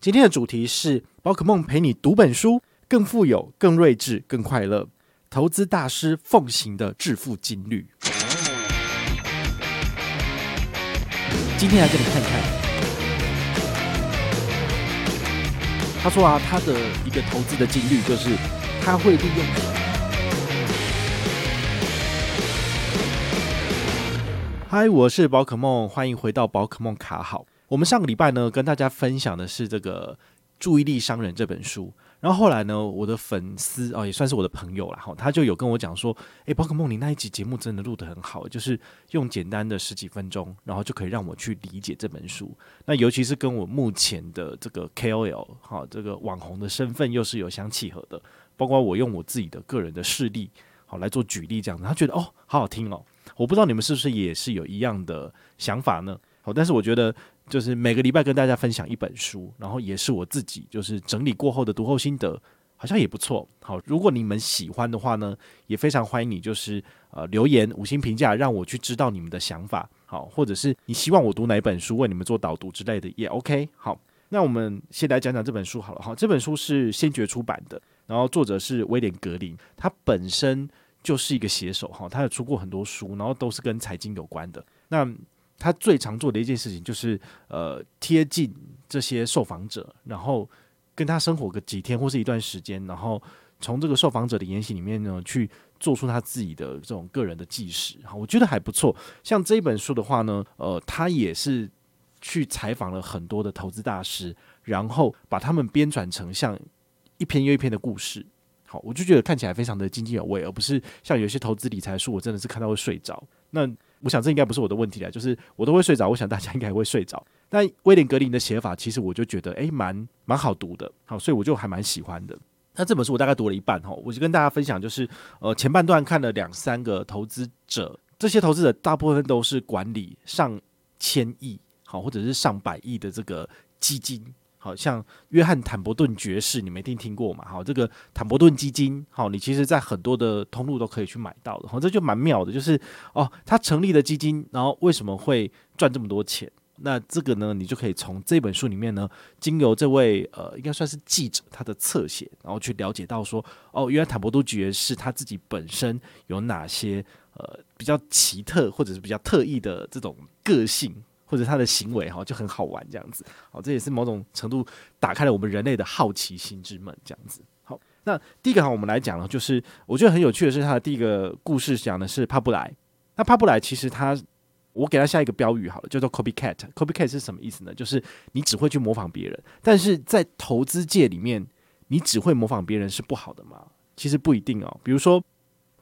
今天的主题是宝可梦陪你读本书，更富有、更睿智、更快乐。投资大师奉行的致富金律，今天来给你看看。他说啊，他的一个投资的金律就是他会利用。嗨，我是宝可梦，欢迎回到宝可梦卡好。我们上个礼拜呢，跟大家分享的是这个《注意力商人》这本书。然后后来呢，我的粉丝哦，也算是我的朋友了哈，他就有跟我讲说，诶，宝可梦，你那一集节目真的录得很好，就是用简单的十几分钟，然后就可以让我去理解这本书。那尤其是跟我目前的这个 KOL 哈，这个网红的身份又是有相契合的，包括我用我自己的个人的事例好来做举例这样子，他觉得哦，好好听哦。我不知道你们是不是也是有一样的想法呢？好，但是我觉得。就是每个礼拜跟大家分享一本书，然后也是我自己就是整理过后的读后心得，好像也不错。好，如果你们喜欢的话呢，也非常欢迎你就是呃留言五星评价，让我去知道你们的想法。好，或者是你希望我读哪本书，为你们做导读之类的也 OK。好，那我们先来讲讲这本书好了。好，这本书是先觉出版的，然后作者是威廉格林，他本身就是一个写手哈，他有出过很多书，然后都是跟财经有关的。那他最常做的一件事情就是，呃，贴近这些受访者，然后跟他生活个几天或是一段时间，然后从这个受访者的言行里面呢，去做出他自己的这种个人的纪实。哈，我觉得还不错。像这一本书的话呢，呃，他也是去采访了很多的投资大师，然后把他们编转成像一篇又一篇的故事。好，我就觉得看起来非常的津津有味，而不是像有些投资理财书，我真的是看到会睡着。那我想这应该不是我的问题了，就是我都会睡着，我想大家应该也会睡着。但威廉格林的写法，其实我就觉得诶，蛮蛮好读的，好，所以我就还蛮喜欢的。那这本书我大概读了一半哈，我就跟大家分享，就是呃前半段看了两三个投资者，这些投资者大部分都是管理上千亿好或者是上百亿的这个基金。好像约翰坦伯顿爵士，你没听听过嘛？好，这个坦伯顿基金，好，你其实在很多的通路都可以去买到的。好，这就蛮妙的，就是哦，他成立的基金，然后为什么会赚这么多钱？那这个呢，你就可以从这本书里面呢，经由这位呃，应该算是记者他的侧写，然后去了解到说，哦，原来坦伯顿爵士他自己本身有哪些呃比较奇特或者是比较特异的这种个性。或者他的行为哈就很好玩这样子，好，这也是某种程度打开了我们人类的好奇心之门这样子。好，那第一个哈，我们来讲呢，就是我觉得很有趣的是他的第一个故事讲的是帕布莱。那帕布莱其实他，我给他下一个标语好了，叫做 copycat。copycat 是什么意思呢？就是你只会去模仿别人，但是在投资界里面，你只会模仿别人是不好的吗？其实不一定哦。比如说，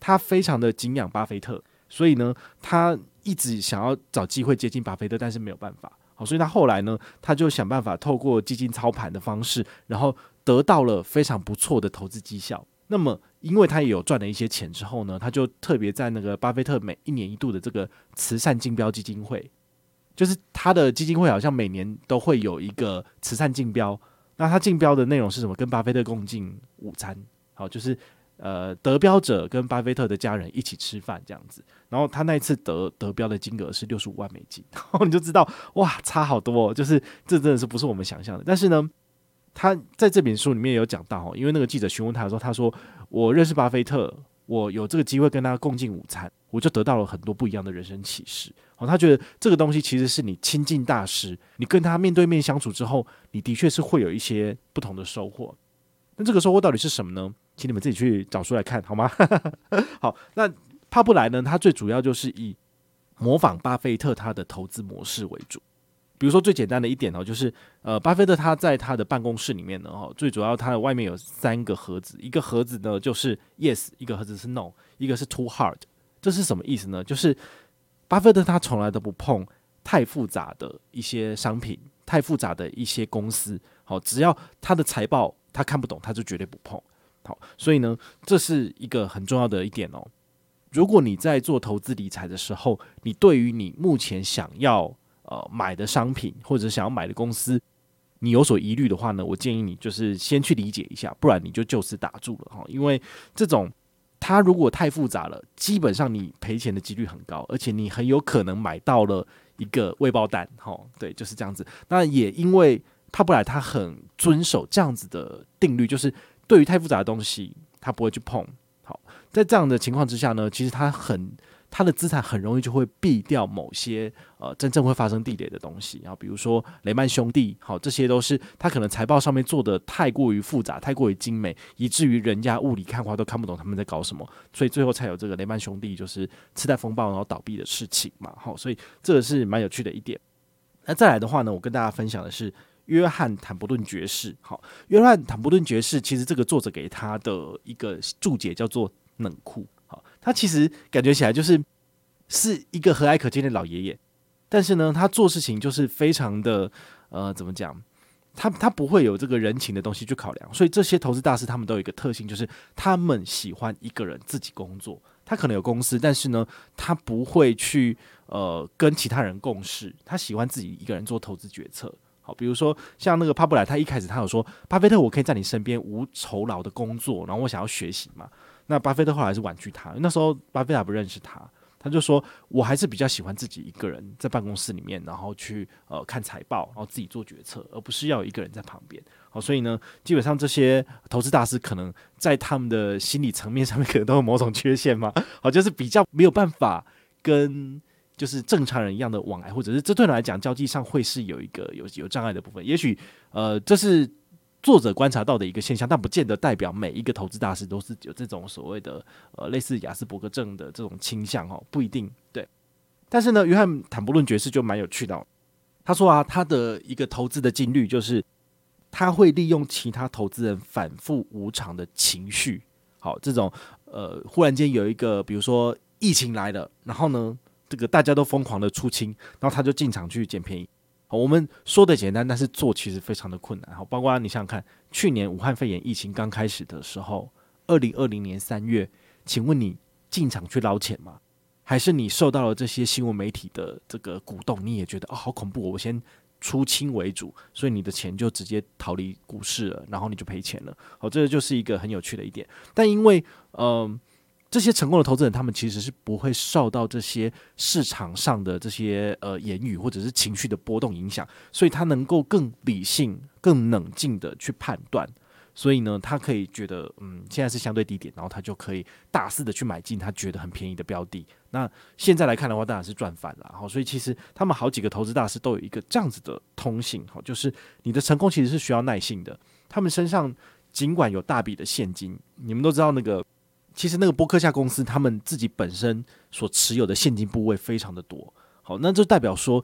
他非常的敬仰巴菲特，所以呢，他。一直想要找机会接近巴菲特，但是没有办法。好，所以他后来呢，他就想办法透过基金操盘的方式，然后得到了非常不错的投资绩效。那么，因为他也有赚了一些钱之后呢，他就特别在那个巴菲特每一年一度的这个慈善竞标基金会，就是他的基金会好像每年都会有一个慈善竞标。那他竞标的内容是什么？跟巴菲特共进午餐。好，就是。呃，得标者跟巴菲特的家人一起吃饭这样子，然后他那一次得得标的金额是六十五万美金，然后你就知道哇，差好多哦，就是这真的是不是我们想象的。但是呢，他在这本书里面有讲到哦，因为那个记者询问他的时候，他说我认识巴菲特，我有这个机会跟他共进午餐，我就得到了很多不一样的人生启示。哦，他觉得这个东西其实是你亲近大师，你跟他面对面相处之后，你的确是会有一些不同的收获。那这个收获到底是什么呢？请你们自己去找书来看好吗？好，那他不来呢？他最主要就是以模仿巴菲特他的投资模式为主。比如说最简单的一点哦，就是呃，巴菲特他在他的办公室里面呢，哈，最主要他的外面有三个盒子，一个盒子呢就是 yes，一个盒子是 no，一个是 too hard。这是什么意思呢？就是巴菲特他从来都不碰太复杂的一些商品，太复杂的一些公司。好，只要他的财报。他看不懂，他就绝对不碰。好，所以呢，这是一个很重要的一点哦。如果你在做投资理财的时候，你对于你目前想要呃买的商品或者想要买的公司，你有所疑虑的话呢，我建议你就是先去理解一下，不然你就就此打住了哈。因为这种它如果太复杂了，基本上你赔钱的几率很高，而且你很有可能买到了一个未爆弹哈。对，就是这样子。那也因为帕布莱他很遵守这样子的定律，就是。对于太复杂的东西，他不会去碰。好，在这样的情况之下呢，其实他很他的资产很容易就会避掉某些呃真正会发生地雷的东西。然后比如说雷曼兄弟，好，这些都是他可能财报上面做的太过于复杂、太过于精美，以至于人家雾里看花都看不懂他们在搞什么，所以最后才有这个雷曼兄弟就是次贷风暴然后倒闭的事情嘛。好，所以这个是蛮有趣的一点。那再来的话呢，我跟大家分享的是。约翰·坦伯顿爵士，好，约翰·坦伯顿爵士，其实这个作者给他的一个注解叫做“冷酷”，好，他其实感觉起来就是是一个和蔼可亲的老爷爷，但是呢，他做事情就是非常的呃，怎么讲？他他不会有这个人情的东西去考量，所以这些投资大师他们都有一个特性，就是他们喜欢一个人自己工作，他可能有公司，但是呢，他不会去呃跟其他人共事，他喜欢自己一个人做投资决策。好，比如说像那个帕布莱，他一开始他有说，巴菲特，我可以在你身边无酬劳的工作，然后我想要学习嘛。那巴菲特后来是婉拒他，那时候巴菲特还不认识他，他就说我还是比较喜欢自己一个人在办公室里面，然后去呃看财报，然后自己做决策，而不是要有一个人在旁边。好，所以呢，基本上这些投资大师可能在他们的心理层面上面 可能都有某种缺陷嘛，好，就是比较没有办法跟。就是正常人一样的往来，或者是这对人来讲交际上会是有一个有有障碍的部分。也许呃，这是作者观察到的一个现象，但不见得代表每一个投资大师都是有这种所谓的呃类似亚斯伯格症的这种倾向哦，不一定对。但是呢，约翰坦伯顿爵士就蛮有趣的，他说啊，他的一个投资的金律就是他会利用其他投资人反复无常的情绪，好，这种呃忽然间有一个比如说疫情来了，然后呢。这个大家都疯狂的出清，然后他就进场去捡便宜。我们说的简单，但是做其实非常的困难。好，包括你想想看，去年武汉肺炎疫情刚开始的时候，二零二零年三月，请问你进场去捞钱吗？还是你受到了这些新闻媒体的这个鼓动，你也觉得哦好恐怖，我先出清为主，所以你的钱就直接逃离股市了，然后你就赔钱了。好，这个就是一个很有趣的一点。但因为嗯。这些成功的投资人，他们其实是不会受到这些市场上的这些呃言语或者是情绪的波动影响，所以他能够更理性、更冷静的去判断。所以呢，他可以觉得，嗯，现在是相对低点，然后他就可以大肆的去买进他觉得很便宜的标的。那现在来看的话，当然是赚翻了。好，所以其实他们好几个投资大师都有一个这样子的通性，好，就是你的成功其实是需要耐性的。他们身上尽管有大笔的现金，你们都知道那个。其实那个波克夏公司，他们自己本身所持有的现金部位非常的多。好，那就代表说，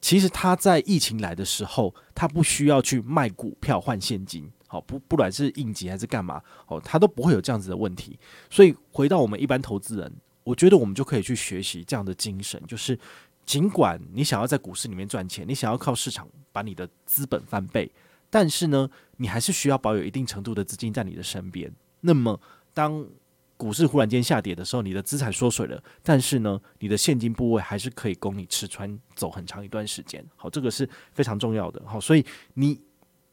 其实他在疫情来的时候，他不需要去卖股票换现金。好，不不管是应急还是干嘛，哦，他都不会有这样子的问题。所以回到我们一般投资人，我觉得我们就可以去学习这样的精神，就是尽管你想要在股市里面赚钱，你想要靠市场把你的资本翻倍，但是呢，你还是需要保有一定程度的资金在你的身边。那么当股市忽然间下跌的时候，你的资产缩水了，但是呢，你的现金部位还是可以供你吃穿走很长一段时间。好，这个是非常重要的。好，所以你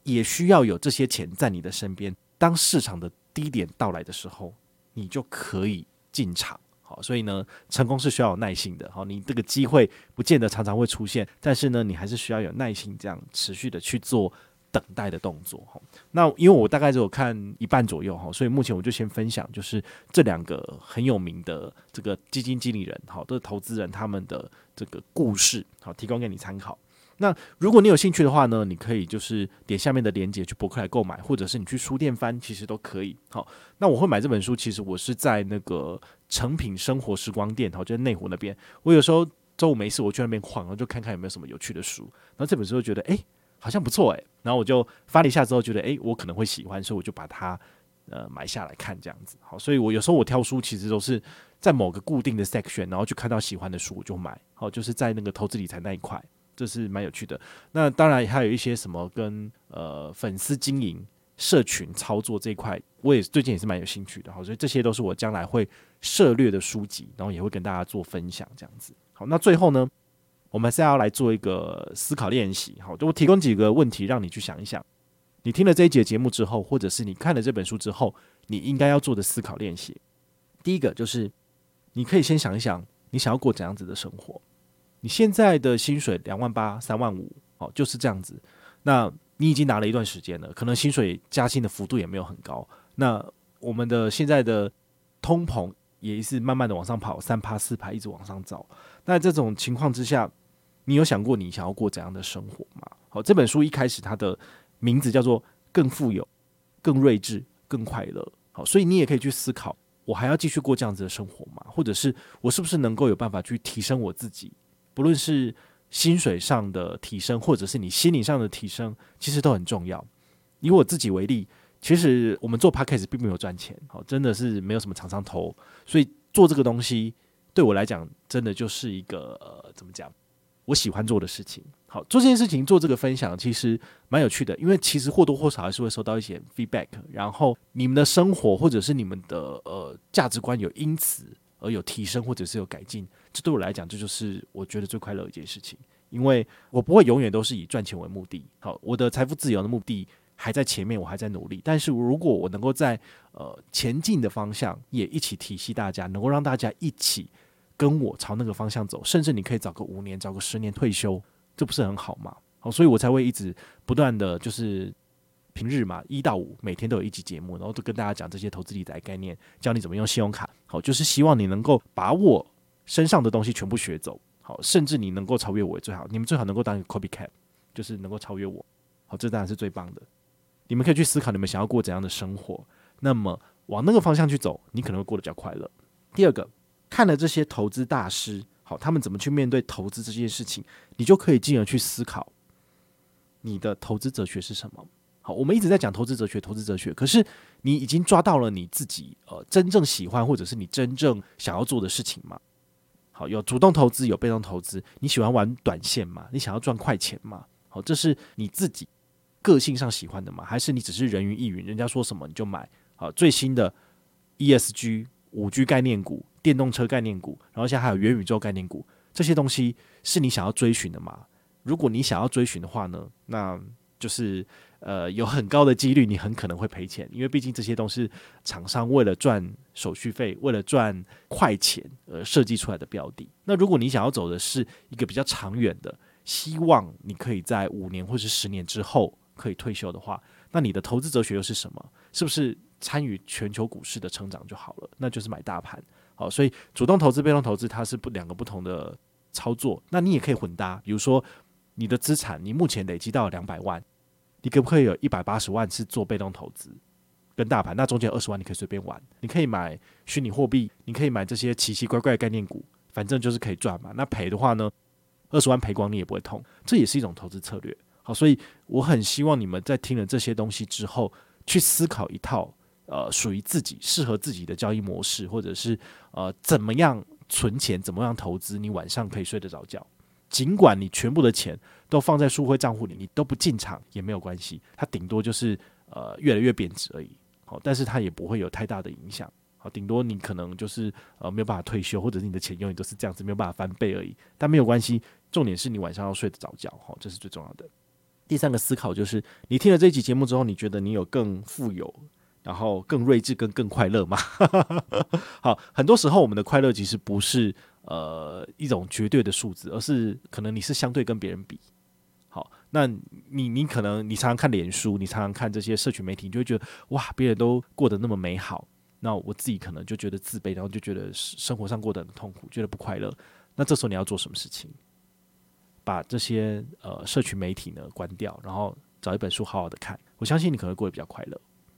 也需要有这些钱在你的身边，当市场的低点到来的时候，你就可以进场。好，所以呢，成功是需要有耐心的。好，你这个机会不见得常常会出现，但是呢，你还是需要有耐心，这样持续的去做。等待的动作哈，那因为我大概只有看一半左右哈，所以目前我就先分享，就是这两个很有名的这个基金经理人，好，都是投资人他们的这个故事，好，提供给你参考。那如果你有兴趣的话呢，你可以就是点下面的链接去博客来购买，或者是你去书店翻，其实都可以。好，那我会买这本书，其实我是在那个诚品生活时光店，好，就在内湖那边。我有时候周五没事，我去那边晃，然后就看看有没有什么有趣的书。然后这本书就觉得，诶。好像不错诶、然后我就翻了一下之后，觉得诶，我可能会喜欢，所以我就把它呃买下来看这样子。好，所以我有时候我挑书其实都是在某个固定的 section，然后就看到喜欢的书我就买。好，就是在那个投资理财那一块，这是蛮有趣的。那当然还有一些什么跟呃粉丝经营社群操作这一块，我也最近也是蛮有兴趣的。好，所以这些都是我将来会涉猎的书籍，然后也会跟大家做分享这样子。好，那最后呢，我们是要来做一个思考练习。好，就我提供几个问题让你去想一想。你听了这一节节目之后，或者是你看了这本书之后，你应该要做的思考练习。第一个就是，你可以先想一想，你想要过怎样子的生活。你现在的薪水两万八、三万五，哦，就是这样子。那你已经拿了一段时间了，可能薪水加薪的幅度也没有很高。那我们的现在的通膨也是慢慢的往上跑，三趴四趴一直往上走。那这种情况之下，你有想过你想要过怎样的生活吗？好，这本书一开始它的名字叫做《更富有、更睿智、更快乐》。好，所以你也可以去思考：我还要继续过这样子的生活吗？或者是我是不是能够有办法去提升我自己？不论是薪水上的提升，或者是你心理上的提升，其实都很重要。以我自己为例，其实我们做 Podcast 并没有赚钱，好，真的是没有什么厂商投，所以做这个东西对我来讲，真的就是一个，怎么讲？我喜欢做的事情。好，做这件事情，做这个分享，其实蛮有趣的，因为其实或多或少还是会收到一些 feedback，然后你们的生活或者是你们的呃价值观有因此而有提升，或者是有改进，这对我来讲，这就是我觉得最快乐的一件事情，因为我不会永远都是以赚钱为目的。好，我的财富自由的目的还在前面，我还在努力，但是如果我能够在呃前进的方向也一起体恤大家，能够让大家一起跟我朝那个方向走，甚至你可以找个五年，找个十年退休。这不是很好吗？好，所以我才会一直不断的就是平日嘛，一到五每天都有一集节目，然后都跟大家讲这些投资理财概念，教你怎么用信用卡。好，就是希望你能够把我身上的东西全部学走。好，甚至你能够超越我最好，你们最好能够当一个 copycat，就是能够超越我。好，这当然是最棒的。你们可以去思考你们想要过怎样的生活，那么往那个方向去走，你可能会过得比较快乐。第二个，看了这些投资大师。好，他们怎么去面对投资这件事情，你就可以进而去思考你的投资哲学是什么。好，我们一直在讲投资哲学，投资哲学，可是你已经抓到了你自己呃真正喜欢或者是你真正想要做的事情吗？好，有主动投资，有被动投资，你喜欢玩短线吗？你想要赚快钱吗？好，这是你自己个性上喜欢的吗？还是你只是人云亦云，人家说什么你就买？好，最新的 ESG 五 G 概念股。电动车概念股，然后现在还有元宇宙概念股，这些东西是你想要追寻的吗？如果你想要追寻的话呢，那就是呃有很高的几率你很可能会赔钱，因为毕竟这些都是厂商为了赚手续费、为了赚快钱而设计出来的标的。那如果你想要走的是一个比较长远的，希望你可以在五年或是十年之后可以退休的话，那你的投资哲学又是什么？是不是参与全球股市的成长就好了？那就是买大盘。好，所以主动投资、被动投资，它是不两个不同的操作。那你也可以混搭，比如说你的资产，你目前累积到两百万，你可不可以有一百八十万是做被动投资跟大盘？那中间二十万你可以随便玩，你可以买虚拟货币，你可以买这些奇奇怪怪的概念股，反正就是可以赚嘛。那赔的话呢，二十万赔光你也不会痛，这也是一种投资策略。好，所以我很希望你们在听了这些东西之后，去思考一套。呃，属于自己适合自己的交易模式，或者是呃，怎么样存钱，怎么样投资，你晚上可以睡得着觉。尽管你全部的钱都放在赎回账户里，你都不进场也没有关系，它顶多就是呃越来越贬值而已。好，但是它也不会有太大的影响。好，顶多你可能就是呃没有办法退休，或者是你的钱永远都是这样子没有办法翻倍而已。但没有关系，重点是你晚上要睡得着觉。好，这是最重要的。第三个思考就是，你听了这一集节目之后，你觉得你有更富有？然后更睿智跟更快乐嘛，好，很多时候我们的快乐其实不是呃一种绝对的数字，而是可能你是相对跟别人比。好，那你你可能你常常看脸书，你常常看这些社群媒体，你就会觉得哇，别人都过得那么美好，那我自己可能就觉得自卑，然后就觉得生活上过得很痛苦，觉得不快乐。那这时候你要做什么事情？把这些呃社群媒体呢关掉，然后找一本书好好的看，我相信你可能会过得比较快乐。